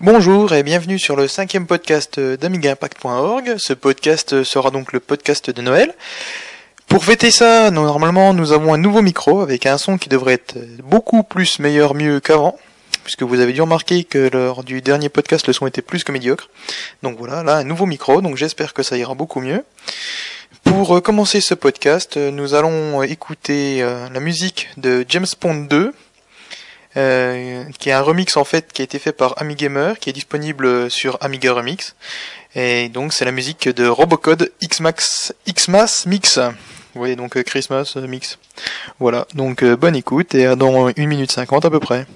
Bonjour et bienvenue sur le cinquième podcast d'AmigaImpact.org. Ce podcast sera donc le podcast de Noël. Pour fêter ça, normalement, nous avons un nouveau micro avec un son qui devrait être beaucoup plus meilleur, mieux qu'avant. Puisque vous avez dû remarquer que lors du dernier podcast, le son était plus que médiocre. Donc voilà, là, un nouveau micro, donc j'espère que ça ira beaucoup mieux. Pour commencer ce podcast, nous allons écouter euh, la musique de James Bond 2, euh, qui est un remix en fait qui a été fait par Amigamer, qui est disponible sur Amiga Remix. Et donc c'est la musique de Robocode Xmax Xmas Mix. Vous voyez donc euh, Christmas euh, Mix. Voilà, donc bonne écoute et dans 1 minute 50 à peu près.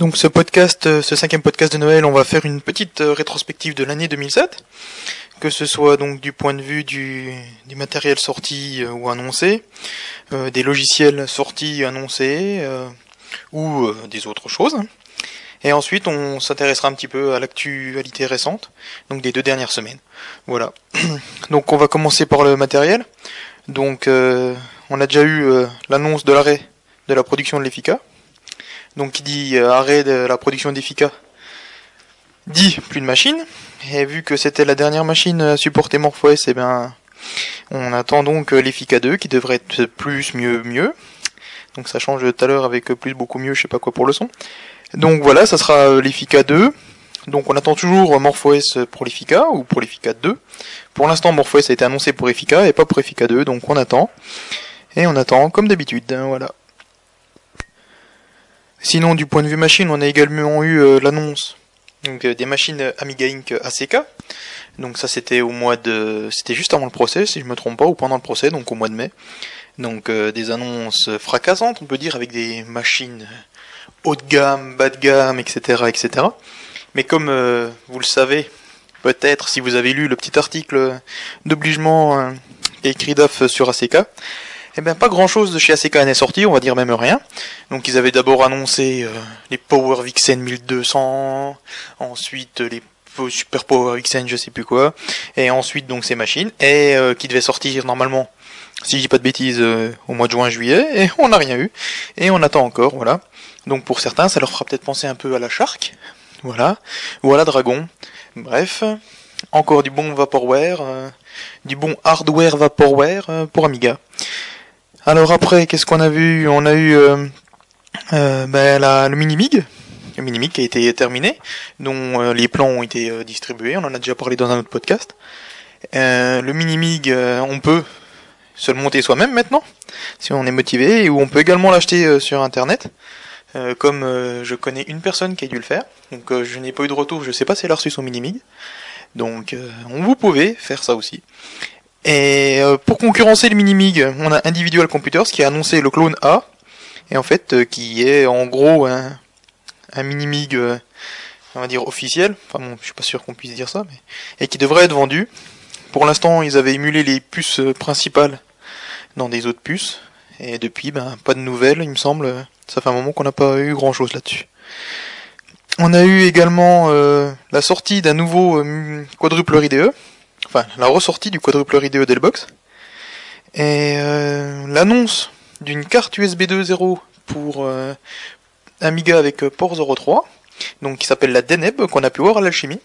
Donc ce podcast, euh, ce cinquième podcast de Noël, on va faire une petite euh, rétrospective de l'année 2007, que ce soit donc du point de vue du, du matériel sorti euh, ou annoncé, des logiciels sortis annoncés ou des autres choses. Et ensuite, on s'intéressera un petit peu à l'actualité récente, donc des deux dernières semaines. Voilà. Donc on va commencer par le matériel. Donc on a déjà eu l'annonce de l'arrêt de la production de l'EFICA donc qui dit euh, arrêt de la production d'Effica, dit plus de machine. Et vu que c'était la dernière machine à supporter MorphOS, eh bien, on attend donc euh, l'Effica 2 qui devrait être plus, mieux, mieux. Donc ça change tout à l'heure avec plus, beaucoup mieux, je sais pas quoi pour le son. Donc voilà, ça sera euh, l'Effica 2. Donc on attend toujours MorphOS pour l'Effica ou pour l'Effica 2. Pour l'instant, MorphOS a été annoncé pour Effica et pas pour Effica 2, donc on attend. Et on attend comme d'habitude, hein, voilà. Sinon, du point de vue machine, on a également eu euh, l'annonce euh, des machines Amiga Inc ACK. Donc ça c'était au mois de c'était juste avant le procès si je me trompe pas ou pendant le procès donc au mois de mai. Donc euh, des annonces fracassantes on peut dire avec des machines haut de gamme, bas de gamme, etc. etc. Mais comme vous le savez, peut-être si vous avez lu le petit article d'obligement écrit DAF sur ACK, eh bien, pas grand chose de chez ACK n'est sorti, on va dire même rien. Donc, ils avaient d'abord annoncé euh, les Power Vixen 1200, ensuite les Super Power Vixen, je sais plus quoi, et ensuite donc ces machines, et euh, qui devaient sortir normalement, si je dis pas de bêtises, euh, au mois de juin-juillet, et on n'a rien eu, et on attend encore, voilà. Donc pour certains, ça leur fera peut-être penser un peu à la Shark, voilà, ou à la Dragon, bref, encore du bon Vaporware, du bon hardware Vaporware pour Amiga. Alors après, qu'est-ce qu'on a vu? On a eu euh, euh, la, le mini-mig, le mini-mig qui a été terminé, dont euh, les plans ont été distribués, on en a déjà parlé dans un autre podcast. le mini-mig, on peut se le monter soi-même maintenant, si on est motivé, ou on peut également l'acheter sur Internet. comme je connais une personne qui a dû le faire, donc je n'ai pas eu de retour, je sais pas si elle a reçu son mini-mig. Donc on vous pouvez faire ça aussi. Et pour concurrencer le Minimig, on a Individual Computers qui a annoncé le clone A, et en fait qui est en gros un, un Minimig on va dire officiel, enfin bon, je suis pas sûr qu'on puisse dire ça, mais et qui devrait être vendu. Pour l'instant, ils avaient émulé les puces principales dans des autres puces, et depuis, ben, pas de nouvelles, il me semble. Ça fait un moment qu'on n'a pas eu grand chose là-dessus. On a eu également euh, la sortie d'un nouveau euh, quadruple IDE, enfin la ressortie du quadruple IDE Delbox, et euh, l'annonce d'une carte USB 2.0 pour Amiga avec port 03, donc qui s'appelle la Deneb, qu'on a pu voir à l'alchimie,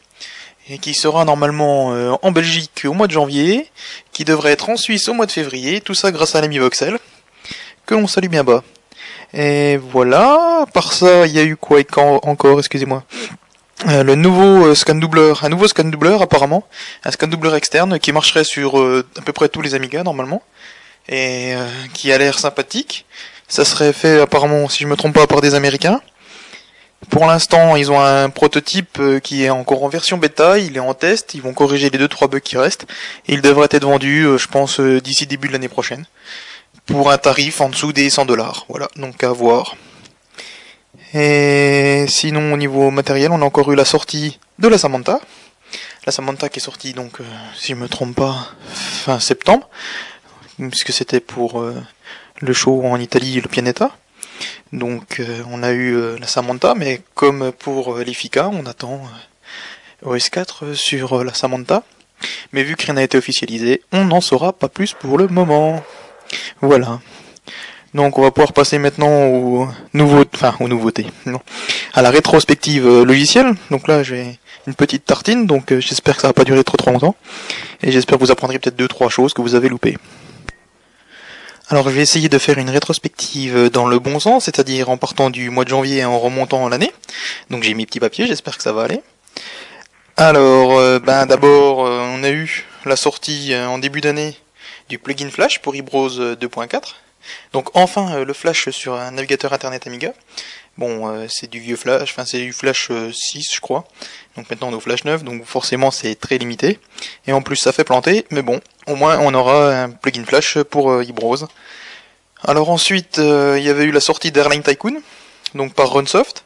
et qui sera normalement en Belgique au mois de janvier, qui devrait être en Suisse au mois de février, tout ça grâce à l'ami Voxel, que l'on salue bien bas. Et voilà, par ça, il y a eu quoi encore, excusez-moi euh, le nouveau euh, scan doubleur, un nouveau scan doubleur apparemment, un scan doubleur externe qui marcherait sur euh, à peu près tous les Amiga normalement, et qui a l'air sympathique. Ça serait fait apparemment, si je me trompe pas, par des Américains. Pour l'instant, ils ont un prototype qui est encore en version bêta, il est en test, ils vont corriger les deux trois bugs qui restent, et il devrait être vendu, je pense, d'ici début de l'année prochaine pour un tarif en dessous des 100 dollars. Voilà, donc à voir. Et sinon au niveau matériel, on a encore eu la sortie de la Samantha. La Samantha qui est sortie donc, euh, si je me trompe pas, fin septembre, puisque c'était pour euh, le show en Italie, le Pianeta. Donc euh, on a eu la Samantha, mais comme pour l'Ifica, on attend OS4 sur la Samantha. Mais vu que rien n'a été officialisé, on n'en saura pas plus pour le moment. Voilà. Donc on va pouvoir passer maintenant aux nouveaux, enfin aux nouveautés, à la rétrospective euh, logicielle. Donc là j'ai une petite tartine, donc euh, j'espère que ça va pas durer trop trop longtemps, et j'espère que vous apprendrez peut-être deux trois choses que vous avez loupées. Alors je vais essayer de faire une rétrospective dans le bon sens, c'est-à-dire en partant du mois de janvier et en remontant l'année. Donc j'ai mes petits papiers, j'espère que ça va aller. Alors, euh, ben d'abord, on a eu la sortie en début d'année du plugin Flash pour iBrowse 2.4. Donc enfin euh, le Flash sur un navigateur internet Amiga. Bon, euh, c'est du vieux Flash, enfin c'est du Flash 6 euh, je crois. Donc maintenant on est au Flash 9, donc forcément c'est très limité. Et en plus ça fait planter, mais bon, au moins on aura un plugin Flash pour iBrowse. Alors ensuite, il y avait eu la sortie d'Airline Tycoon, donc par Runsoft.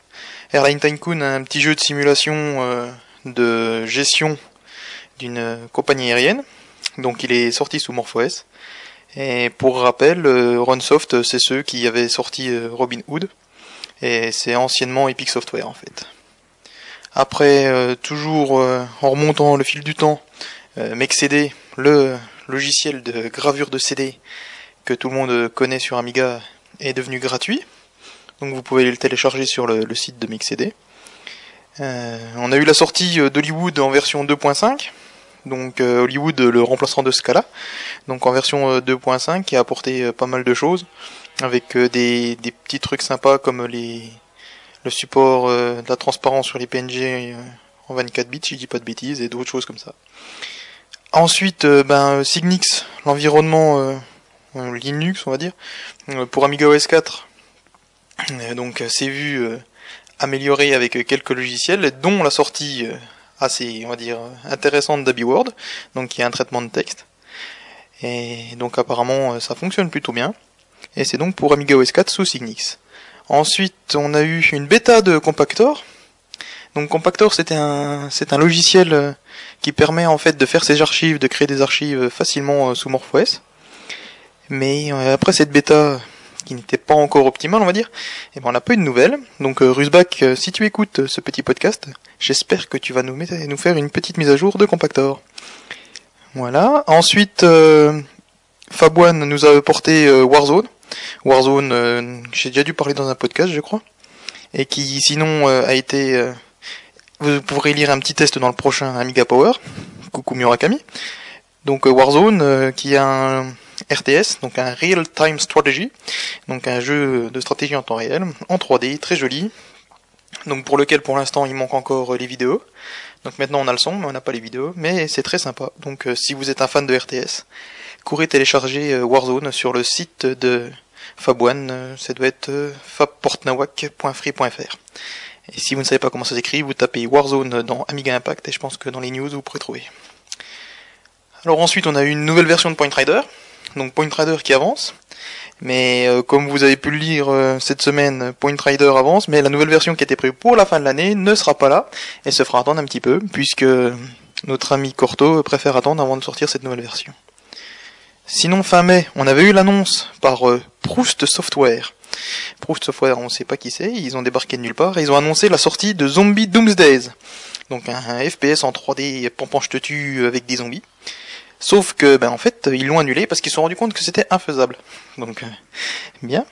Airline Tycoon, un petit jeu de simulation de gestion d'une compagnie aérienne. Donc il est sorti sous MorphOS. Et pour rappel, euh, Runsoft, c'est ceux qui avaient sorti euh, Robin Hood. Et c'est anciennement Epic Software en fait. Après, euh, toujours en remontant le fil du temps, MexCD, le logiciel de gravure de CD que tout le monde connaît sur Amiga, est devenu gratuit. Donc vous pouvez le télécharger sur le, le site de MexCD. on a eu la sortie d'Hollywood en version 2.5 donc euh, Hollywood le remplaçant de Scala, donc en version 2.5 euh, qui a apporté euh, pas mal de choses avec des, petits trucs sympas comme les le support de la transparence sur les PNG en 24 bits, si je dis pas de bêtises, et d'autres choses comme ça. Ensuite, ben Signix, l'environnement Linux, on va dire, pour Amiga OS 4. donc c'est vu amélioré avec quelques logiciels, dont la sortie assez, on va dire, intéressante d'AbiWord, donc qui est un traitement de texte. Et donc apparemment euh, ça fonctionne plutôt bien. Et c'est donc pour Amiga OS 4 sous Signix. Ensuite, on a eu une bêta de Compactor. Donc Compactor, c'est un, c'est un logiciel euh, qui permet en fait de faire ses archives, de créer des archives facilement euh, sous MorphOS. Mais après cette bêta, qui n'était pas encore optimal, on va dire, et eh ben on n'a pas eu de nouvelles. Donc euh, si tu écoutes ce petit podcast, j'espère que tu vas nous, faire une petite mise à jour de Compactor. Voilà. Ensuite, euh, Fabouane nous a porté Warzone. Warzone, j'ai déjà dû parler dans un podcast, je crois, et qui sinon a été. vous pourrez lire un petit test dans le prochain Amiga Power. Coucou Murakami. Donc Warzone, qui a un RTS, donc un Real Time Strategy, donc un jeu de stratégie en temps réel, en 3D, très joli, donc pour lequel pour l'instant il manque encore les vidéos. Donc maintenant on a le son, mais on n'a pas les vidéos, mais c'est très sympa. Donc euh, si vous êtes un fan de RTS, courez télécharger euh, Warzone sur le site de Fab1, euh, ça doit être fabportnawak.free.fr. Et si vous ne savez pas comment ça s'écrit, vous tapez Warzone dans Amiga Impact et je pense que dans les news vous pourrez trouver. Alors ensuite, on a une nouvelle version de Point Rider, donc Point Rider qui avance. Mais euh, comme vous avez pu le lire euh, cette semaine, Point Rider avance, mais la nouvelle version qui était prévue pour la fin de l'année ne sera pas là et se fera attendre un petit peu, puisque notre ami Corto préfère attendre avant de sortir cette nouvelle version. Sinon, fin mai, on avait eu l'annonce par euh, Proust Software. Proust Software, on ne sait pas qui c'est, ils ont débarqué de nulle part, et ils ont annoncé la sortie de Zombie Doomsdays. Donc un, FPS en 3D pompant je te tue avec des zombies. Sauf que, ben en fait, ils l'ont annulé parce qu'ils se sont rendus compte que c'était infaisable. Donc, euh, bien.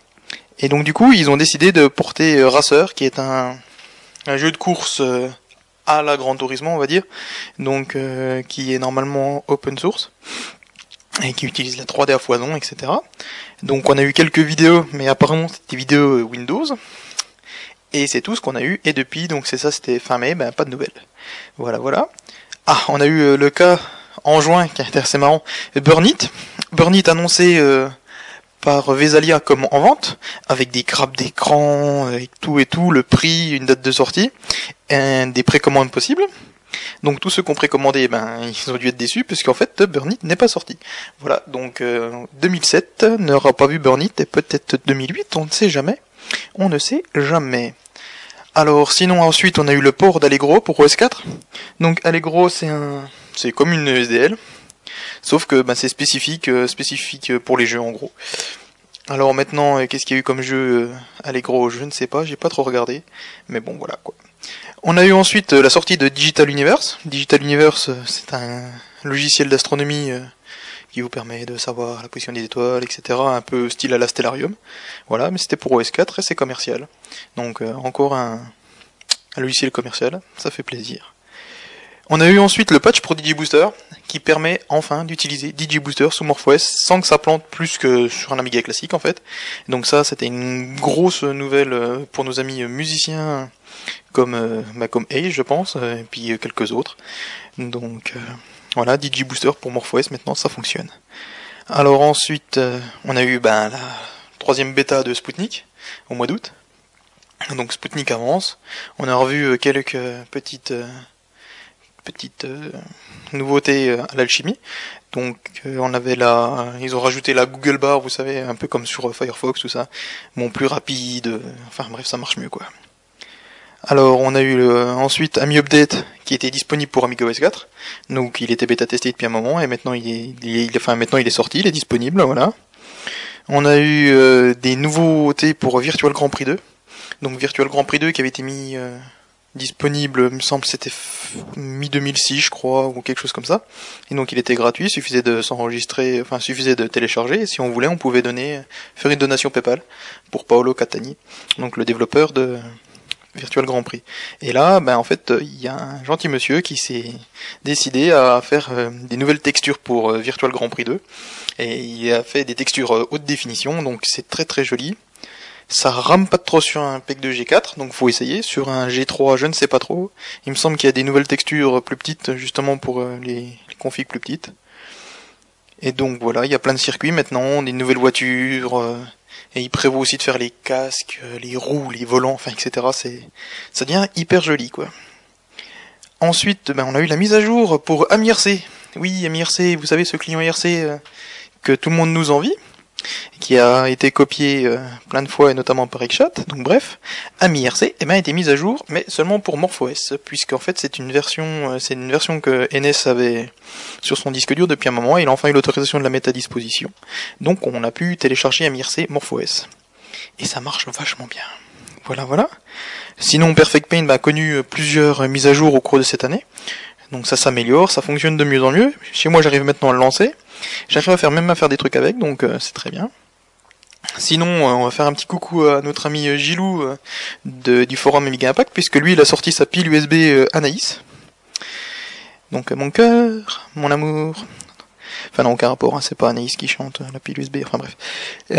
Et donc du coup, ils ont décidé de porter euh, Racer, qui est un, jeu de course euh, à la Grand Turismo, on va dire, donc qui est normalement open source et qui utilise la 3D à foison, etc. Donc on a eu quelques vidéos, mais apparemment c'était des Windows. Et c'est tout ce qu'on a eu. Et depuis, donc c'est ça, c'était fin mai, ben pas de nouvelles. Voilà, voilà. Ah, on a eu le cas en juin, qui est assez marrant, Burnit. Burnit annoncé euh, par Vesalia comme en vente, avec des grappes d'écran, avec tout et tout, le prix, une date de sortie, et des précommandes possibles. Donc tous ceux qui ont précommandé, ben, ils ont dû être déçus, puisqu'en fait, Burnit n'est pas sorti. Voilà, donc 2007 euh, n'aura pas vu Burnit, et peut-être 2008, on ne sait jamais. On ne sait jamais. Alors sinon ensuite on a eu le port d'Allegro pour OS4. Donc Allegro c'est un c'est comme une SDL, sauf que bah, c'est spécifique, euh, spécifique pour les jeux en gros. Alors maintenant, euh, qu'est-ce qu'il y a eu comme jeu Allegro? Je ne sais pas, j'ai pas trop regardé, mais bon voilà quoi. On a eu ensuite la sortie de Digital Universe. Digital Universe, c'est un logiciel d'astronomie qui vous permet de savoir la position des étoiles, etc. Un peu style à la Stellarium. Voilà, mais c'était pour OS4 et c'est commercial. Donc encore un logiciel commercial, ça fait plaisir. On a eu ensuite le patch pour DigiBooster qui permet enfin d'utiliser DigiBooster sous MorphOS sans que ça plante plus que sur un Amiga classique en fait. Donc ça c'était une grosse nouvelle euh, pour nos amis musiciens comme euh, bah, comme Age je pense et puis euh, quelques autres. Donc voilà DigiBooster pour MorphOS maintenant ça fonctionne. Alors ensuite on a eu ben, la troisième bêta de Sputnik au mois d'août. Donc Sputnik avance. On a revu quelques petites petite euh, nouveauté euh, à l'alchimie. Donc euh, on avait là, ils ont rajouté la Google Bar, vous savez, un peu comme sur Firefox, tout ça. Bon, plus rapide, enfin bref, ça marche mieux quoi. Alors on a eu ensuite Ami Update qui était disponible pour Amiga OS 4. Donc il était bêta testé depuis un moment et maintenant il est, il enfin maintenant il est sorti, il est disponible, voilà. On a eu des nouveautés pour Virtual Grand Prix 2. Donc Virtual Grand Prix 2 qui avait été mis disponible, me semble c'était mi-2006 je crois, ou quelque chose comme ça. Et donc il était gratuit, suffisait de s'enregistrer, enfin suffisait de télécharger, et si on voulait on pouvait donner, faire une donation PayPal pour Paolo Catani, donc le développeur de Virtual Grand Prix. Et là, ben en fait, il y a un gentil monsieur qui s'est décidé à faire euh, des nouvelles textures pour euh, Virtual Grand Prix 2, et il a fait des textures euh, haute définition, donc c'est très très joli. Ça rame pas trop sur un PEC de G4, donc faut essayer. Sur un G3, je ne sais pas trop. Il me semble qu'il y a des nouvelles textures plus petites, justement pour euh, les, configs plus petites. Et donc voilà, il y a plein de circuits maintenant, des nouvelles voitures, euh, et il prévoit aussi de faire les casques, euh, les roues, les volants, enfin etc. C'est, ça devient hyper joli quoi. Ensuite, ben, on a eu la mise à jour pour AmiRC. Oui, AmiRC, vous savez ce client IRC que tout le monde nous envie qui a été copié euh, plein de fois et notamment par Xchat. Donc bref, AmiRC eh ben, a été mise à jour, mais seulement pour MorphOS, puisqu'en fait c'est une version, euh, c'est une version que NS avait sur son disque dur depuis un moment. Et il a enfin eu l'autorisation de la mettre à disposition. Donc on a pu télécharger AmiRC MorphOS et ça marche vachement bien. Voilà, voilà. Sinon, Perfect Paint a connu plusieurs mises à jour au cours de cette année. Donc ça s'améliore, ça fonctionne de mieux en mieux. Chez moi, j'arrive maintenant à le lancer. J'arrive à faire même à faire des trucs avec, donc euh, c'est très bien. Sinon, euh, on va faire un petit coucou à notre ami euh, Gilou du forum Amiga Impact, puisque lui, il a sorti sa pile USB Anaïs. Donc mon cœur, mon amour. Enfin non, aucun rapport, hein, c'est pas Anaïs qui chante la pile USB, enfin bref.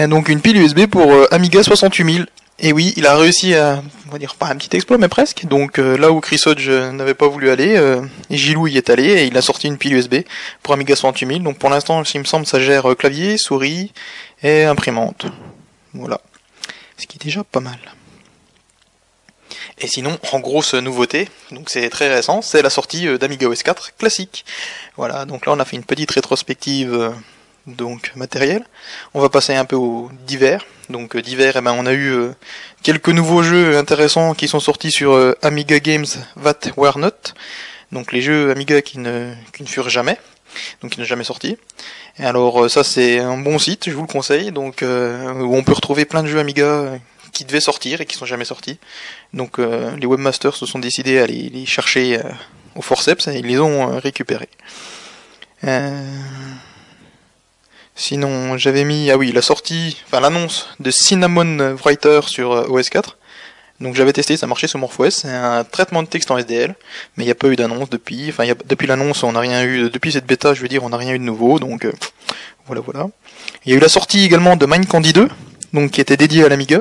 Donc une pile USB pour Amiga 68000. Et oui, il a réussi à, on va dire pas un petit exploit, mais presque. Donc euh, là où Chris Hodge n'avait pas voulu aller, euh, Gilou y est allé et il a sorti une pile USB pour Amiga 68000. Donc pour l'instant, il me semble, ça gère euh, clavier, souris et imprimante. Voilà. Ce qui est déjà pas mal. Et sinon, en grosse nouveauté, donc c'est très récent, c'est la sortie d'Amiga OS 4 classique. Voilà, donc là on a fait une petite rétrospective donc matériel. On va passer un peu au divers. Donc divers, eh ben, on a eu quelques nouveaux jeux intéressants qui sont sortis sur Amiga Games That Were Not. Donc les jeux Amiga qui ne, qui ne furent jamais donc il n'est jamais sorti. Et alors euh, ça c'est un bon site, je vous le conseille, donc euh, où on peut retrouver plein de jeux Amiga euh, qui devaient sortir et qui sont jamais sortis. Donc les webmasters se sont décidés à les, chercher au forceps et ils les ont récupérés. Sinon, j'avais mis, ah oui, la sortie, enfin l'annonce de Cinnamon Writer sur OS 4. Donc j'avais testé, ça marchait sur MorphOS, c'est un traitement de texte en SDL, mais il n'y a pas eu d'annonce depuis. Enfin, depuis l'annonce, on n'a rien eu. Depuis cette bêta, je veux dire, on n'a rien eu de nouveau. Donc euh, voilà, voilà. Il y a eu la sortie également de Mind Candy 2, donc qui était dédié à l'Amiga.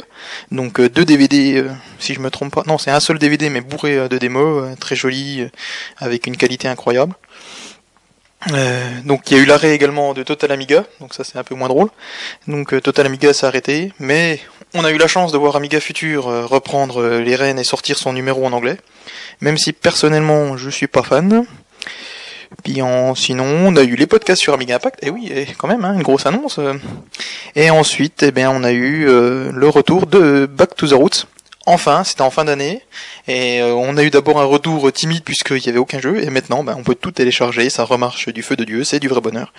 Donc euh, deux DVD, euh, si je me trompe pas. Non, c'est un seul DVD, mais bourré de démos, très joli, avec une qualité incroyable. Donc il y a eu l'arrêt également de Total Amiga, donc ça c'est un peu moins drôle. Donc Total Amiga s'est arrêté, mais on a eu la chance de voir Amiga Future euh, reprendre euh, les rênes et sortir son numéro en anglais, même si personnellement je suis pas fan. Puis en, sinon, on a eu les podcasts sur Amiga Impact, et oui, quand même, hein, une grosse annonce. Et ensuite, eh bien, on a eu euh, le retour de Back to the Roots. Enfin, c'était en fin d'année, et on a eu d'abord un retour timide puisqu'il n'y avait aucun jeu, et maintenant, ben, on peut tout télécharger, ça remarche du feu de Dieu, c'est du vrai bonheur.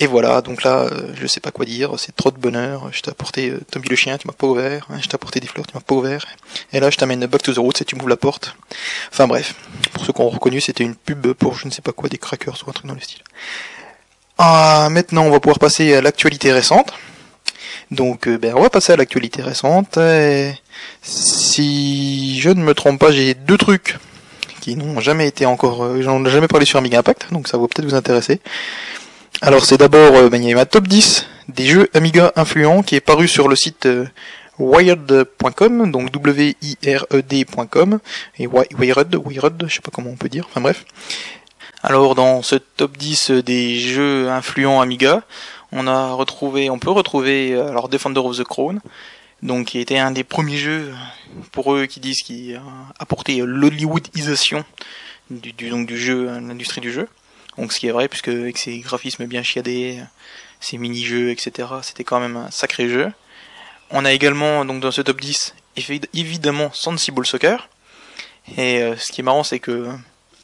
Et voilà, donc là, euh, je sais pas quoi dire, c'est trop de bonheur. Je t'ai apporté euh, Tommy le chien, tu m'as pas ouvert. Hein, je t'ai apporté des fleurs, tu m'as pas ouvert. Et là, je t'amène Back to the Roots et tu m'ouvres la porte. Enfin bref, pour ceux qui ont reconnu, c'était une pub pour je ne sais pas quoi, des crackers ou un truc dans le style. Ah, maintenant, on va pouvoir passer à l'actualité récente. Donc, euh, ben, on va passer à l'actualité récente. si je ne me trompe pas, j'ai deux trucs qui n'ont jamais été encore, j'en ai jamais parlé sur Amiga Impact, donc ça va peut-être vous intéresser. Alors c'est d'abord, euh, ben, il y a ma top 10 des jeux Amiga influents qui est paru sur le site euh, wired.com, donc W-I-R-E-D.com, et Wired, Wired, je sais pas comment on peut dire, enfin bref. Alors dans ce top 10 des jeux influents Amiga, on a retrouvé, on peut retrouver euh, alors Defender of the Crown, donc qui était un des premiers jeux pour eux qui disent qui a apporté l'Hollywoodisation du, donc du jeu, l'industrie du jeu. Donc ce qui est vrai, puisque avec ses graphismes bien chiadés, ses mini-jeux, etc., c'était quand même un sacré jeu. On a également, donc dans ce top 10, évidemment Sensible Soccer. Et euh, ce qui est marrant, c'est que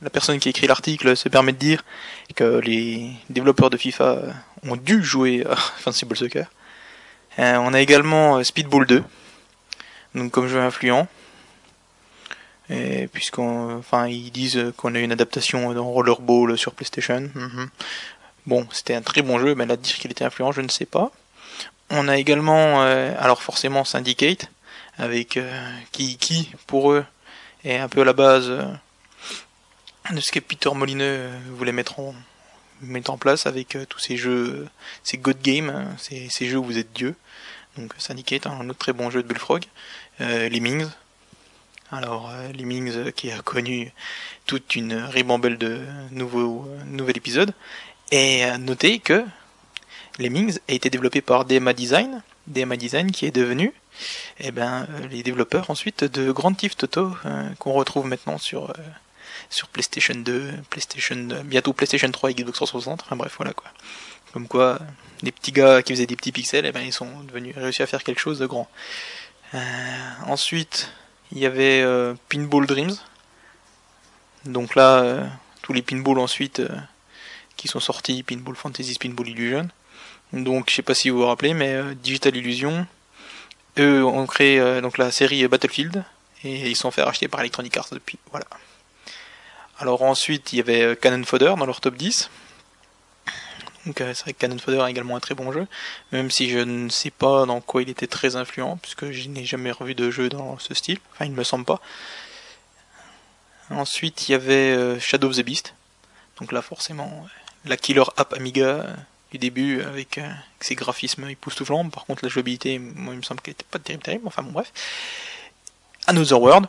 la personne qui écrit l'article se permet de dire que les développeurs de FIFA ont dû jouer à Sensible Soccer. Euh, on a également euh, Speedball 2, donc comme jeu influent puisqu'on, enfin, ils disent qu'on a une adaptation dans Rollerball sur PlayStation. Mhm. Bon, c'était un très bon jeu, mais là dire qu'il était influent, je ne sais pas. On a également, euh, alors forcément Syndicate, avec euh, qui, qui, pour eux, est un peu à la base euh, de ce que Peter Molineux voulait mettre en, mettre en place avec tous ces jeux, ces God Games, hein, ces, jeux où vous êtes Dieu. Donc Syndicate, un autre très bon jeu de Bullfrog. Lemmings, alors, euh, Lemmings euh, qui a connu toute une ribambelle de nouveaux euh, nouvel épisode, et à noter que Lemmings a été développé par DMA Design, DMA Design qui est devenu eh ben, les développeurs ensuite de Grand Theft Auto qu'on retrouve maintenant sur sur PlayStation 2, PlayStation bientôt PlayStation 3 et Xbox 360. Enfin bref, voilà quoi. Comme quoi, des petits gars qui faisaient des petits pixels, eh ben ils sont devenus réussi à faire quelque chose de grand. ensuite, il y avait euh, Pinball Dreams. Donc là, euh, tous les pinballs ensuite euh, qui sont sortis, Pinball Fantasy, Pinball Illusion. Donc je sais pas si vous vous rappelez, mais Digital Illusion, eux ont créé donc la série Battlefield et ils sont fait racheter par Electronic Arts depuis. Voilà. Alors ensuite, il y avait Cannon Fodder dans leur top 10. Donc c'est vrai que Cannon Fodder a également un très bon jeu, même si je ne sais pas dans quoi il était très influent, puisque je n'ai jamais revu de jeu dans ce style, enfin il ne me semble pas. Ensuite il y avait euh, Shadow of the Beast, donc là forcément la killer app Amiga euh, du début avec, euh, ses graphismes époustouflants, par contre la jouabilité, moi il me semble qu'elle était pas terrible, terrible, enfin bon bref. Another World,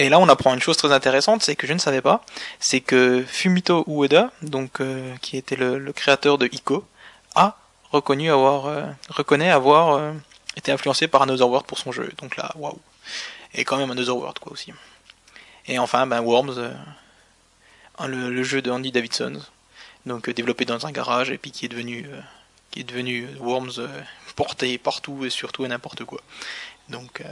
et là, on apprend une chose très intéressante, c'est que je ne savais pas, c'est que Fumito Ueda, donc euh, qui était le, créateur de Ico, a reconnu avoir, euh, reconnaît avoir euh, été influencé par Another World pour son jeu. Donc là, waouh. et quand même Another World quoi aussi. Et enfin, ben Worms, le, jeu de Andy Davidson, donc développé dans un garage et puis qui est devenu qui est devenu Worms porté partout et surtout à n'importe quoi. Donc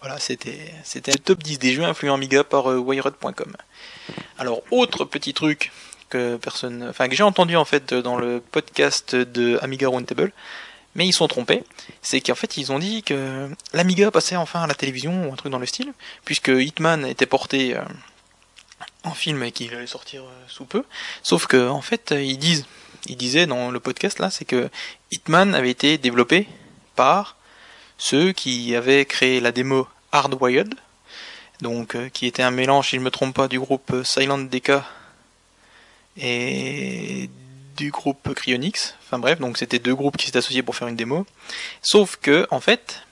voilà, c'était c'était le top 10 des jeux influents Amiga par Wired.com. Alors autre petit truc que personne, enfin que j'ai entendu en fait dans le podcast de Amiga Roundtable, mais ils sont trompés. C'est qu'en fait ils ont dit que l'Amiga passait enfin à la télévision ou un truc dans le style, puisque Hitman était porté euh, en film et qu'il allait sortir euh, sous peu. Sauf que en fait ils disent, ils disaient dans le podcast là, c'est que Hitman avait été développé par ceux qui avaient créé la démo Hardwired, donc euh, qui était un mélange, si je me trompe pas, du groupe Silent DK et du groupe Cryonix. Enfin bref, donc c'était deux groupes qui s'étaient associés pour faire une démo. Sauf que en fait,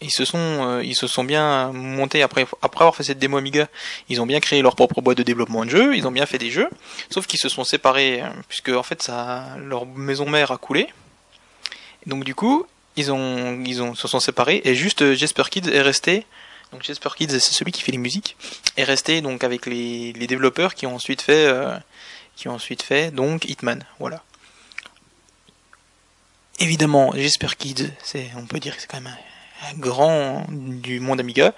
ils se sont euh, ils se sont bien montés après avoir fait cette démo Amiga, ils ont bien créé leur propre boîte de développement de jeux, ils ont bien fait des jeux, sauf qu'ils se sont séparés euh, puisque en fait ça leur maison mère a coulé. Donc du coup, ils ont ils ont se sont séparés et juste euh, Jesper Kids est resté donc Jesper Kids c'est celui qui fait les musiques est resté donc avec les, développeurs qui ont ensuite fait qui ont ensuite fait donc Hitman. Voilà. Évidemment, j'espère Kids, c'est, on peut dire que c'est quand même un, grand du monde Amiga.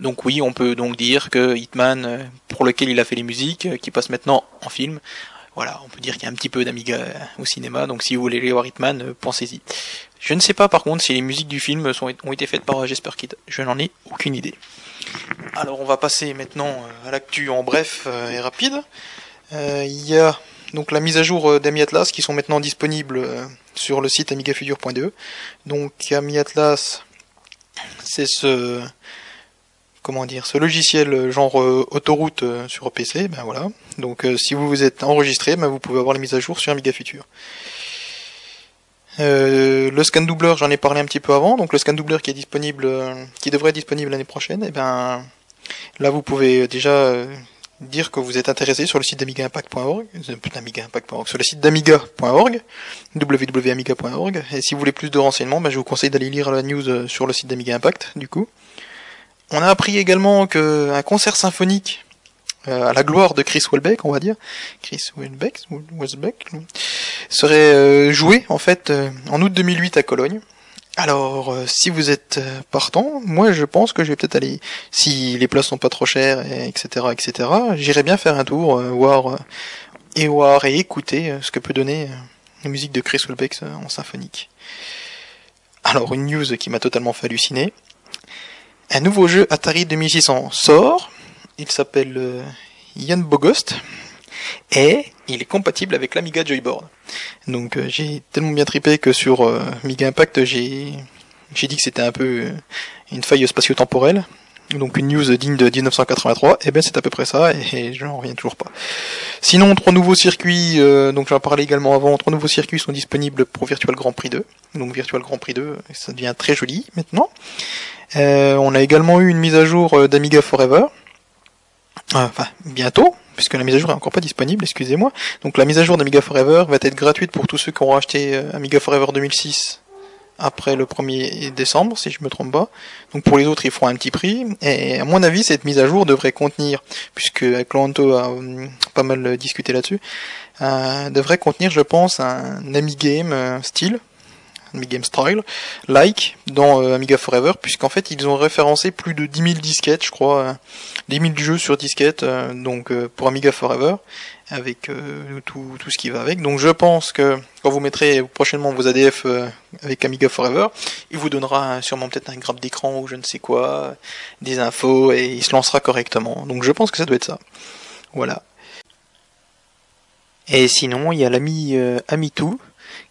Donc oui, on peut donc dire que Hitman, euh, pour lequel il a fait les musiques, euh, qui passe maintenant en film, voilà, on peut dire qu'il y a un petit peu d'Amiga euh, au cinéma, donc si vous voulez aller voir Hitman, pensez-y. Je ne sais pas par contre si les musiques du film ont été faites par Jesper Kid, je n'en ai aucune idée. Alors on va passer maintenant à l'actu en bref et rapide. Euh, il y a donc la mise à jour euh, d'Ami Atlas qui sont maintenant disponibles euh, sur le site amigafuture.de. Donc Ami Atlas, c'est ce comment dire ce logiciel genre autoroute sur PC. Ben voilà. Donc si vous vous êtes enregistré, ben vous pouvez avoir les mises à jour sur Amiga Future. Le scan doubleur, j'en ai parlé un petit peu avant. Donc le scan doubleur qui est disponible, qui devrait être disponible l'année prochaine, et eh ben là vous pouvez déjà dire que vous êtes intéressé sur le site d'amigaimpact.org, euh, sur le site d'amiga.org, www.amiga.org, et si vous voulez plus de renseignements, ben, je vous conseille d'aller lire la news euh, sur le site d'Amiga Impact, du coup. On a appris également qu'un concert symphonique euh, à la gloire de Chris Welbeck, on va dire, Chris Welbeck, Welbeck serait joué en fait en août 2008 à Cologne. Alors, euh, si vous êtes euh, partant, moi je pense que je vais peut-être aller, si les places sont pas trop chères, et etc., etc., j'irai bien faire un tour, euh, voir et voir et écouter ce que peut donner la musique de Chris Wilbeck en symphonique. Alors, une news qui m'a totalement fait halluciner. Un nouveau jeu Atari 2600 sort. Il s'appelle Yann Bogost. Et il est compatible avec l'Amiga Joyboard. Donc euh, j'ai tellement bien tripé que sur euh, Amiga Impact j'ai dit que c'était un peu euh, une faille spatio-temporelle. Donc une news digne de 1983, et ben c'est à peu près ça, et, je n'en reviens toujours pas. Sinon, trois nouveaux circuits, donc j'en parlais également avant, trois nouveaux circuits sont disponibles pour Virtual Grand Prix 2. Donc Virtual Grand Prix 2, ça devient très joli maintenant. on a également eu une mise à jour d'Amiga Forever, enfin bientôt, puisque la mise à jour est encore pas disponible, excusez-moi. Donc la mise à jour d'Amiga Forever va être gratuite pour tous ceux qui auront acheté euh, Amiga Forever 2006 après le 1er décembre, si je me trompe pas. Donc pour les autres, ils feront un petit prix. Et à mon avis, cette mise à jour devrait contenir, puisque Clanto a euh, pas mal discuté là-dessus, euh, devrait contenir, je pense, un Amigame euh, style, Amigame Style, like, dans Amiga Forever, puisqu'en fait, ils ont référencé plus de 10 000 disquettes, je crois, 10 000 jeux sur disquette, euh, donc euh, pour Amiga Forever, avec euh, tout, tout ce qui va avec. Donc je pense que quand vous mettrez prochainement vos ADF avec Amiga Forever, il vous donnera sûrement peut-être un grab d'écran ou je ne sais quoi, des infos, et il se lancera correctement. Donc je pense que ça doit être ça. Voilà. Et sinon, il y a l'ami Amitou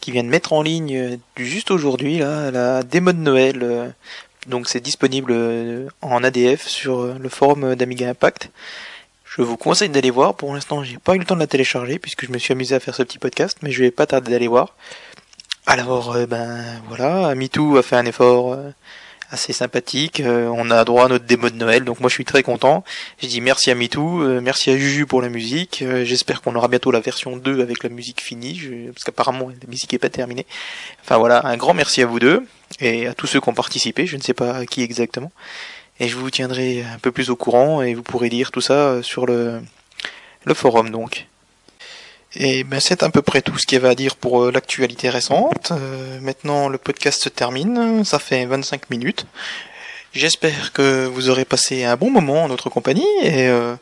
qui vient de mettre en ligne juste aujourd'hui là la démo de Noël donc c'est disponible euh, en ADF sur euh, le forum d'Amiga Impact. Je vous conseille d'aller voir. Pour l'instant, j'ai pas eu le temps de la télécharger puisque je me suis amusé à faire ce petit podcast, mais je vais pas tarder d'aller voir. Alors, euh, ben voilà, Amitou a fait un effort assez sympathique. Euh, on a droit à notre démo de Noël, donc moi je suis très content. Je dis merci à MeToo, euh, merci à Juju pour la musique. Euh, j'espère qu'on aura bientôt la version 2 avec la musique finie, parce qu'apparemment la musique est pas terminée. Enfin voilà, un grand merci à vous deux et à tous ceux qui ont participé. Je ne sais pas qui exactement. et je vous tiendrai un peu plus au courant et vous pourrez lire tout ça sur le, le forum donc. Et ben c'est à peu près tout ce qu'il y avait à dire pour l'actualité récente. maintenant le podcast se termine, ça fait 25 minutes. J'espère que vous aurez passé un bon moment en notre compagnie et euh,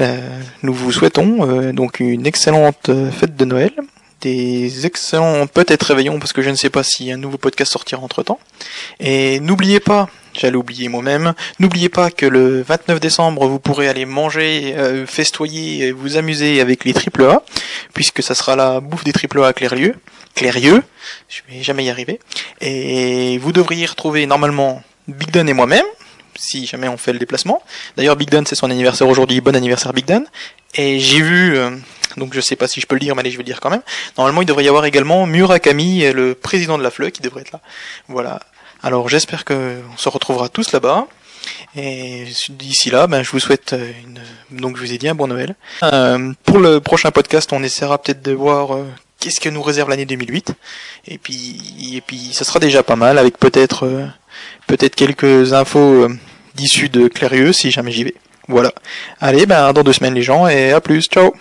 euh, nous vous souhaitons euh, donc une excellente fête de Noël, des excellents peut-être réveillons parce que je ne sais pas si un nouveau podcast sortira entre temps. Et n'oubliez pas, j'allais oublier moi-même, n'oubliez pas que le 29 décembre vous pourrez aller manger, festoyer, et vous amuser avec les triple A, puisque ça sera la bouffe des triple A à Clérieux. Clérieux, je vais jamais y arriver. Et vous devriez retrouver normalement Big Dan et moi-même, si jamais on fait le déplacement. D'ailleurs, Big Dan, c'est son anniversaire aujourd'hui. Bon anniversaire, Big Dan. Et j'ai vu, euh, donc je sais pas si je peux le dire, mais allez, je vais le dire quand même. Normalement, il devrait y avoir également Murakami, le président de la FLE, qui devrait être là. Voilà. Alors, j'espère que on se retrouvera tous là-bas. Et d'ici là, ben, je vous souhaite euh, une... donc je vous ai dit un bon Noël. Euh, pour le prochain podcast, on essaiera peut-être de voir euh, qu'est-ce que nous réserve l'année 2008. Et puis, et puis, ça sera déjà pas mal avec peut-être peut-être quelques infos euh, d'issues de Clérieux si jamais j'y vais. Voilà. Allez, ben dans deux semaines les gens et à plus, ciao